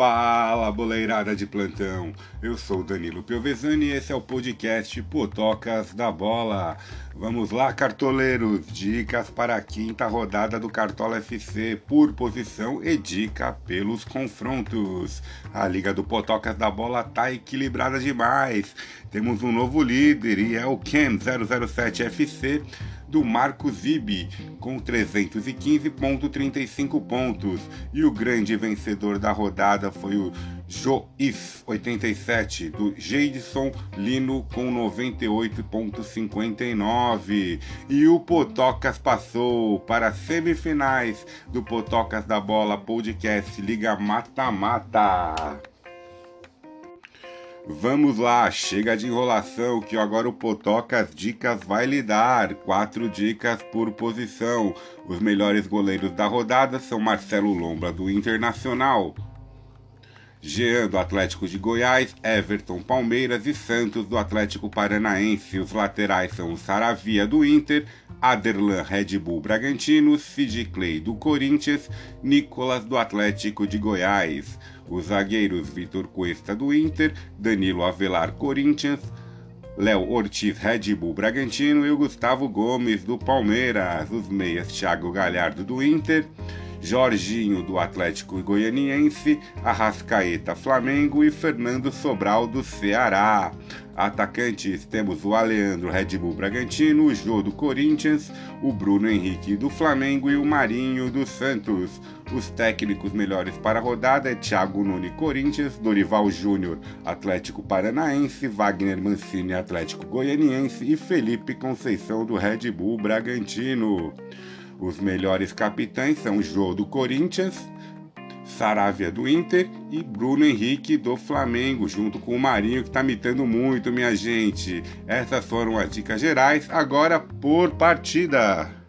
Fala, boleirada de plantão! Eu sou Danilo Piovesani e esse é o podcast Potocas da Bola. Vamos lá, cartoleiros! Dicas para a quinta rodada do Cartola FC por posição e dica pelos confrontos. A Liga do Potocas da Bola tá equilibrada demais. Temos um novo líder e é o Cam 007 FC do Marcos Zibi, com 315,35 pontos. E o grande vencedor da rodada foi o Joif 87, do Jadson Lino, com 98,59. E o Potocas passou para as semifinais do Potocas da Bola Podcast Liga Mata Mata. Vamos lá, chega de enrolação que agora o Potocas Dicas vai lhe dar. Quatro dicas por posição. Os melhores goleiros da rodada são Marcelo Lombra do Internacional, Jean do Atlético de Goiás, Everton Palmeiras e Santos do Atlético Paranaense. Os laterais são Saravia do Inter, Aderlan Red Bull Bragantino, Sid Clay do Corinthians, Nicolas do Atlético de Goiás. Os zagueiros Vitor Cuesta do Inter, Danilo Avelar Corinthians, Léo Ortiz Red Bull Bragantino e o Gustavo Gomes do Palmeiras. Os meias Thiago Galhardo do Inter. Jorginho do Atlético Goianiense, Arrascaeta Flamengo e Fernando Sobral do Ceará. Atacantes temos o Aleandro Red Bull Bragantino, o Jô do Corinthians, o Bruno Henrique do Flamengo e o Marinho do Santos. Os técnicos melhores para a rodada é Thiago Nuni Corinthians, Dorival Júnior Atlético Paranaense, Wagner Mancini Atlético Goianiense e Felipe Conceição do Red Bull Bragantino. Os melhores capitães são Jô do Corinthians, Saravia do Inter e Bruno Henrique do Flamengo, junto com o Marinho que está mitando muito, minha gente. Essas foram as dicas gerais, agora por partida.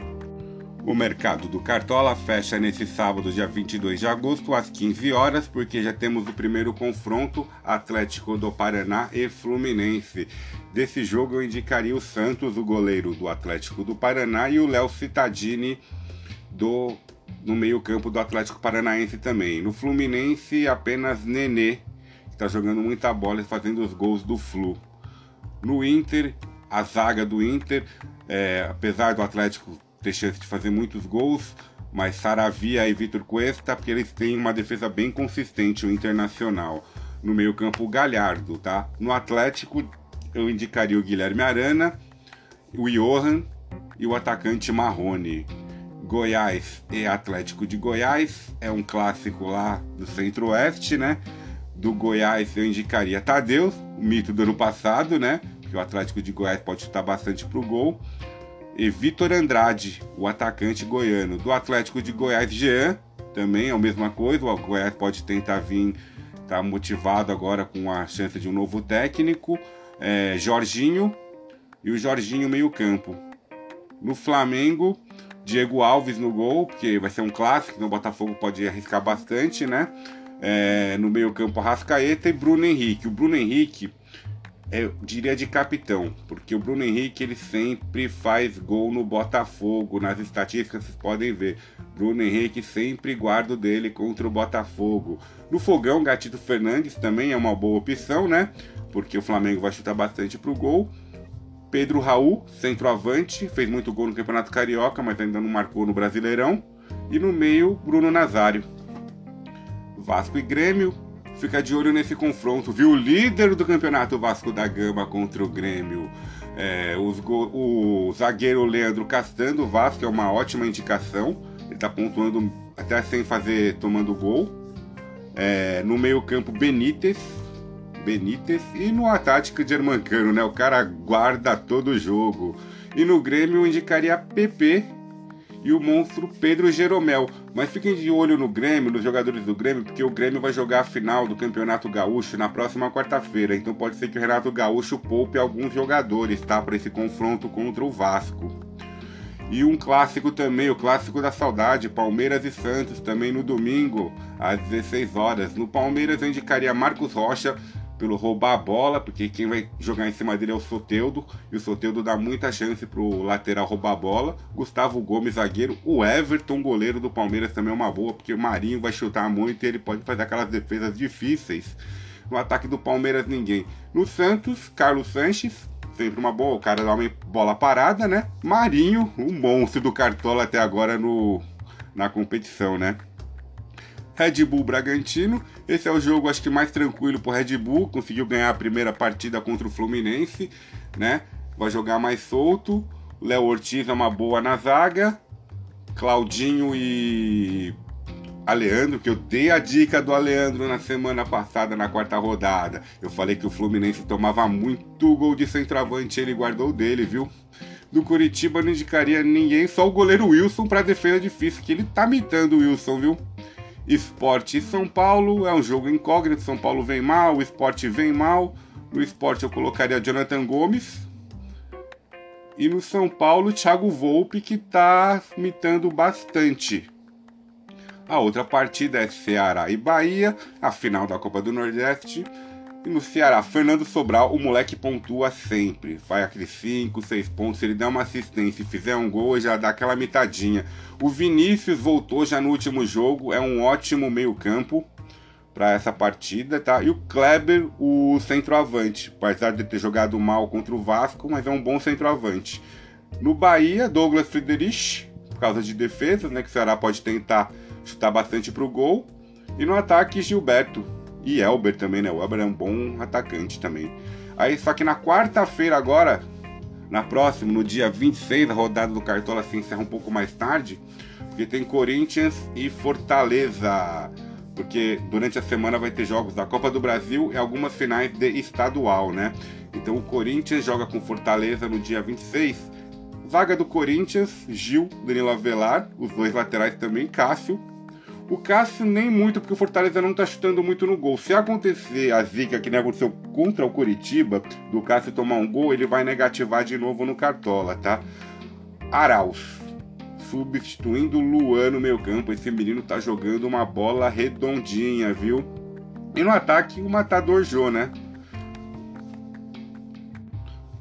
O mercado do Cartola fecha nesse sábado, dia 22 de agosto, às 15 horas, porque já temos o primeiro confronto Atlético do Paraná e Fluminense. Desse jogo eu indicaria o Santos, o goleiro do Atlético do Paraná, e o Léo Cittadini do no meio-campo do Atlético Paranaense também. No Fluminense, apenas Nenê, que está jogando muita bola e fazendo os gols do Flu. No Inter, a zaga do Inter, é, apesar do Atlético ter chance de fazer muitos gols, mas Saravia e Vitor Cuesta, porque eles têm uma defesa bem consistente, o Internacional. No meio-campo, o Galhardo, tá? No Atlético, eu indicaria o Guilherme Arana, o Johan e o atacante Marrone. Goiás e Atlético de Goiás é um clássico lá do Centro-Oeste, né? Do Goiás eu indicaria Tadeu, o mito do ano passado, né? Que o Atlético de Goiás pode chutar bastante pro gol e Vitor Andrade, o atacante goiano. Do Atlético de Goiás, Jean, também é a mesma coisa. O Goiás pode tentar vir, tá motivado agora com a chance de um novo técnico. É, Jorginho e o Jorginho meio-campo. No Flamengo, Diego Alves no gol, porque vai ser um clássico, no Botafogo pode arriscar bastante, né? É, no meio-campo, Arrascaeta e Bruno Henrique. O Bruno Henrique eu diria de capitão, porque o Bruno Henrique ele sempre faz gol no Botafogo, nas estatísticas vocês podem ver. Bruno Henrique sempre guarda o dele contra o Botafogo. No fogão, Gatito Fernandes também é uma boa opção, né? Porque o Flamengo vai chutar bastante pro gol. Pedro Raul, centroavante, fez muito gol no Campeonato Carioca, mas ainda não marcou no Brasileirão. E no meio, Bruno Nazário. Vasco e Grêmio, fica de olho nesse confronto, viu? O líder do campeonato Vasco da Gama contra o Grêmio. É, o zagueiro Leandro Castanho do Vasco é uma ótima indicação. Ele está pontuando até sem fazer, tomando gol. É, no meio-campo, Benítez. Benítez. E no ataque, Germancano, né? O cara guarda todo o jogo. E no Grêmio, indicaria PP e o monstro Pedro Jeromel. Mas fiquem de olho no Grêmio, nos jogadores do Grêmio, porque o Grêmio vai jogar a final do Campeonato Gaúcho na próxima quarta-feira. Então pode ser que o Renato Gaúcho poupe alguns jogadores, tá? Para esse confronto contra o Vasco. E um clássico também, o clássico da saudade, Palmeiras e Santos, também no domingo, às 16 horas. No Palmeiras eu indicaria Marcos Rocha pelo roubar a bola, porque quem vai jogar em cima dele é o Soteudo, e o Soteudo dá muita chance pro lateral roubar a bola. Gustavo Gomes, zagueiro. O Everton, goleiro do Palmeiras, também é uma boa, porque o Marinho vai chutar muito e ele pode fazer aquelas defesas difíceis. No ataque do Palmeiras, ninguém. No Santos, Carlos Sanches, sempre uma boa, o cara dá uma bola parada, né? Marinho, o monstro do Cartola até agora no, na competição, né? Red Bull Bragantino. Esse é o jogo acho que mais tranquilo pro Red Bull, conseguiu ganhar a primeira partida contra o Fluminense, né? Vai jogar mais solto. Léo Ortiz é uma boa na zaga. Claudinho e Aleandro, que eu dei a dica do Aleandro na semana passada, na quarta rodada. Eu falei que o Fluminense tomava muito gol de centroavante, ele guardou dele, viu? Do Curitiba não indicaria ninguém, só o goleiro Wilson para defesa difícil, que ele tá mitando o Wilson, viu? Esporte e São Paulo é um jogo incógnito. São Paulo vem mal, o esporte vem mal. No esporte eu colocaria Jonathan Gomes. E no São Paulo, Thiago Volpe, que está mitando bastante. A outra partida é Ceará e Bahia, a final da Copa do Nordeste. E no Ceará, Fernando Sobral, o moleque pontua sempre. Vai aqueles 5, 6 pontos. ele dá uma assistência e fizer um gol, já dá aquela mitadinha. O Vinícius voltou já no último jogo, é um ótimo meio-campo para essa partida, tá? E o Kleber, o centroavante, apesar de ter jogado mal contra o Vasco, mas é um bom centroavante. No Bahia, Douglas Friedrich, por causa de defesas, né? Que o Ceará pode tentar chutar bastante pro gol. E no ataque, Gilberto, e Elber também, né? O Elber é um bom atacante também. Aí, só que na quarta-feira agora, na próxima, no dia 26, a rodada do Cartola se encerra um pouco mais tarde, porque tem Corinthians e Fortaleza. Porque durante a semana vai ter jogos da Copa do Brasil e algumas finais de estadual, né? Então o Corinthians joga com Fortaleza no dia 26. Vaga do Corinthians, Gil, Danilo Avelar, os dois laterais também, Cássio o Cássio nem muito, porque o Fortaleza não tá chutando muito no gol. Se acontecer a zica que nem aconteceu contra o Curitiba, do Cássio tomar um gol, ele vai negativar de novo no Cartola, tá? Arauz. Substituindo o Luan no meio campo. Esse menino tá jogando uma bola redondinha, viu? E no ataque, o Matador Jô, né?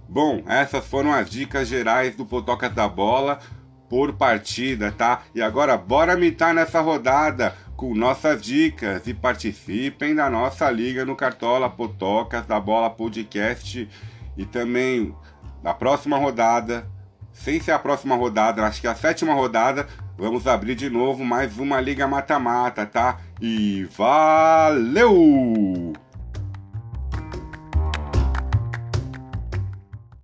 Bom, essas foram as dicas gerais do Potocas da Bola por partida, tá? E agora bora mitar nessa rodada com nossas dicas e participem da nossa liga no Cartola Potocas da Bola Podcast e também na próxima rodada, sem ser a próxima rodada, acho que a sétima rodada, vamos abrir de novo mais uma liga mata-mata, tá? E valeu!